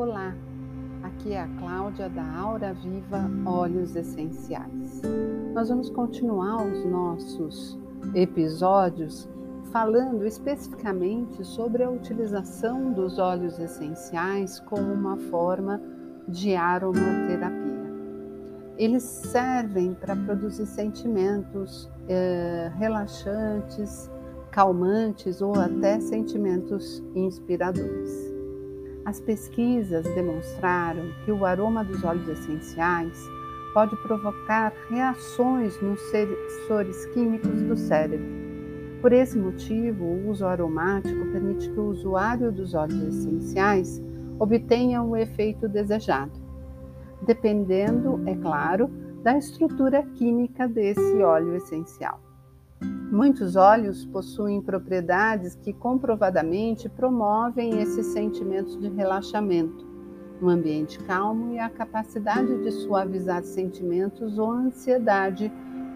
Olá, aqui é a Cláudia da Aura Viva Óleos Essenciais. Nós vamos continuar os nossos episódios falando especificamente sobre a utilização dos óleos essenciais como uma forma de aromaterapia. Eles servem para produzir sentimentos eh, relaxantes, calmantes ou até sentimentos inspiradores. As pesquisas demonstraram que o aroma dos óleos essenciais pode provocar reações nos sensores químicos do cérebro. Por esse motivo, o uso aromático permite que o usuário dos óleos essenciais obtenha o efeito desejado, dependendo, é claro, da estrutura química desse óleo essencial. Muitos óleos possuem propriedades que comprovadamente promovem esses sentimentos de relaxamento, um ambiente calmo e a capacidade de suavizar sentimentos ou ansiedade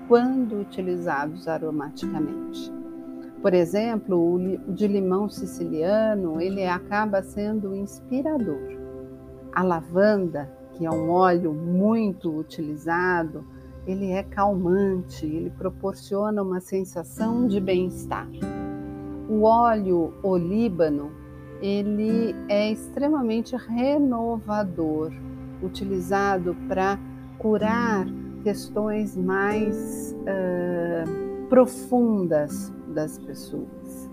quando utilizados aromaticamente. Por exemplo, o de limão siciliano, ele acaba sendo inspirador. A lavanda, que é um óleo muito utilizado, ele é calmante, ele proporciona uma sensação de bem-estar. O óleo olíbano, ele é extremamente renovador, utilizado para curar questões mais uh, profundas das pessoas.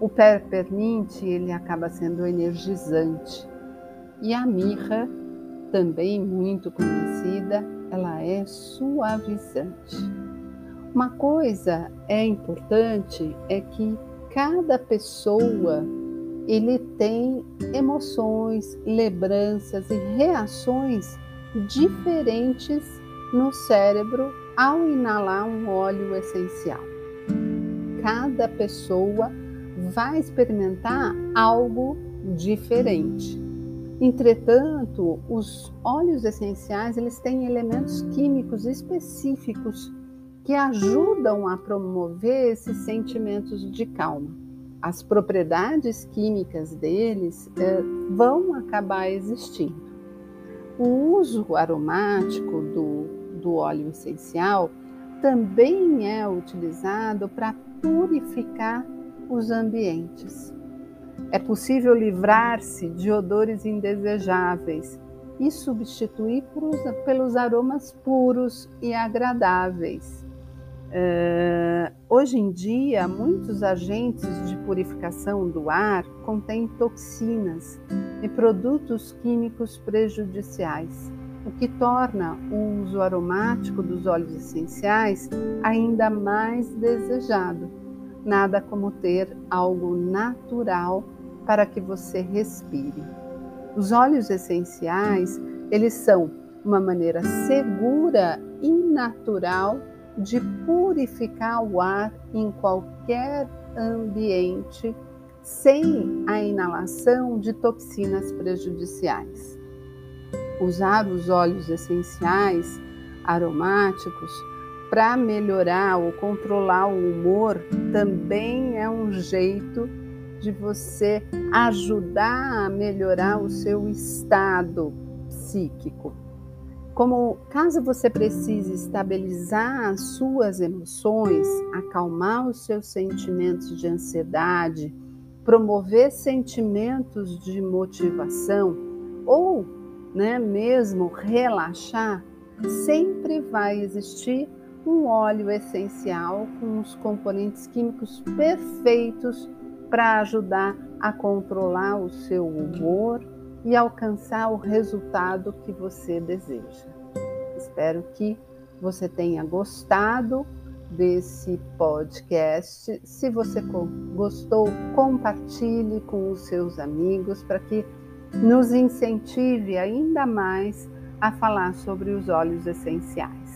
O peppermint, ele acaba sendo energizante. E a mirra, também muito conhecida, ela é suavizante. Uma coisa é importante é que cada pessoa ele tem emoções, lembranças e reações diferentes no cérebro ao inalar um óleo essencial. Cada pessoa vai experimentar algo diferente. Entretanto, os óleos essenciais eles têm elementos químicos específicos que ajudam a promover esses sentimentos de calma. As propriedades químicas deles eh, vão acabar existindo. O uso aromático do, do óleo essencial também é utilizado para purificar os ambientes. É possível livrar-se de odores indesejáveis e substituir pelos aromas puros e agradáveis. Uh, hoje em dia, muitos agentes de purificação do ar contêm toxinas e produtos químicos prejudiciais, o que torna o uso aromático dos óleos essenciais ainda mais desejado. Nada como ter algo natural para que você respire. Os óleos essenciais, eles são uma maneira segura e natural de purificar o ar em qualquer ambiente sem a inalação de toxinas prejudiciais. Usar os óleos essenciais aromáticos para melhorar ou controlar o humor também é um jeito de você ajudar a melhorar o seu estado psíquico. Como caso você precise estabilizar as suas emoções, acalmar os seus sentimentos de ansiedade, promover sentimentos de motivação ou, né, mesmo relaxar, sempre vai existir um óleo essencial com os componentes químicos perfeitos para ajudar a controlar o seu humor e alcançar o resultado que você deseja. Espero que você tenha gostado desse podcast. Se você gostou, compartilhe com os seus amigos para que nos incentive ainda mais a falar sobre os óleos essenciais.